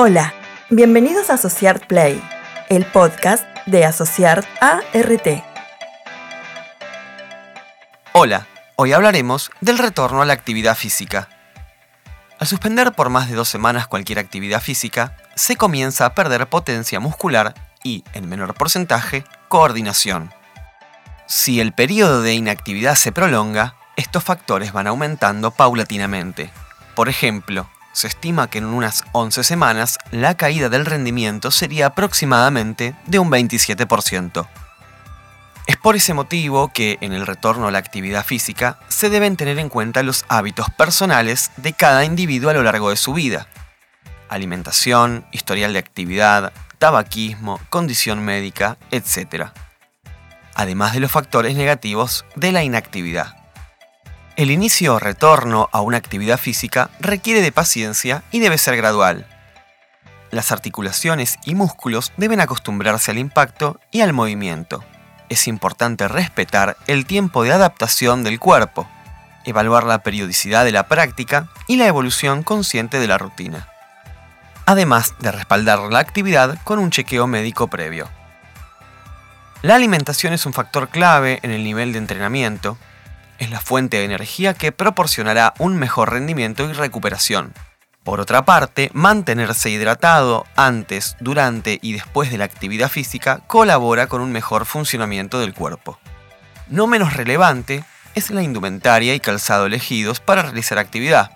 Hola, bienvenidos a Asociart Play, el podcast de Asociart ART. Hola, hoy hablaremos del retorno a la actividad física. Al suspender por más de dos semanas cualquier actividad física, se comienza a perder potencia muscular y, en menor porcentaje, coordinación. Si el periodo de inactividad se prolonga, estos factores van aumentando paulatinamente. Por ejemplo, se estima que en unas 11 semanas la caída del rendimiento sería aproximadamente de un 27%. Es por ese motivo que en el retorno a la actividad física se deben tener en cuenta los hábitos personales de cada individuo a lo largo de su vida. Alimentación, historial de actividad, tabaquismo, condición médica, etc. Además de los factores negativos de la inactividad. El inicio o retorno a una actividad física requiere de paciencia y debe ser gradual. Las articulaciones y músculos deben acostumbrarse al impacto y al movimiento. Es importante respetar el tiempo de adaptación del cuerpo, evaluar la periodicidad de la práctica y la evolución consciente de la rutina. Además de respaldar la actividad con un chequeo médico previo. La alimentación es un factor clave en el nivel de entrenamiento es la fuente de energía que proporcionará un mejor rendimiento y recuperación. Por otra parte, mantenerse hidratado antes, durante y después de la actividad física colabora con un mejor funcionamiento del cuerpo. No menos relevante es la indumentaria y calzado elegidos para realizar actividad.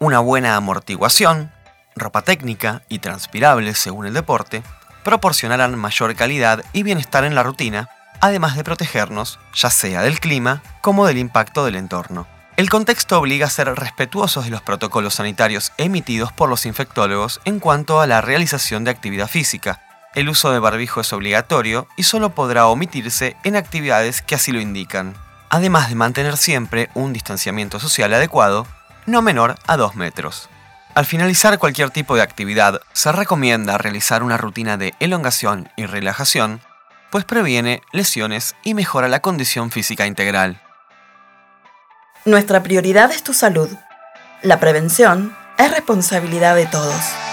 Una buena amortiguación, ropa técnica y transpirable según el deporte, proporcionarán mayor calidad y bienestar en la rutina además de protegernos, ya sea del clima como del impacto del entorno. El contexto obliga a ser respetuosos de los protocolos sanitarios emitidos por los infectólogos en cuanto a la realización de actividad física. El uso de barbijo es obligatorio y solo podrá omitirse en actividades que así lo indican, además de mantener siempre un distanciamiento social adecuado, no menor a 2 metros. Al finalizar cualquier tipo de actividad, se recomienda realizar una rutina de elongación y relajación pues previene lesiones y mejora la condición física integral. Nuestra prioridad es tu salud. La prevención es responsabilidad de todos.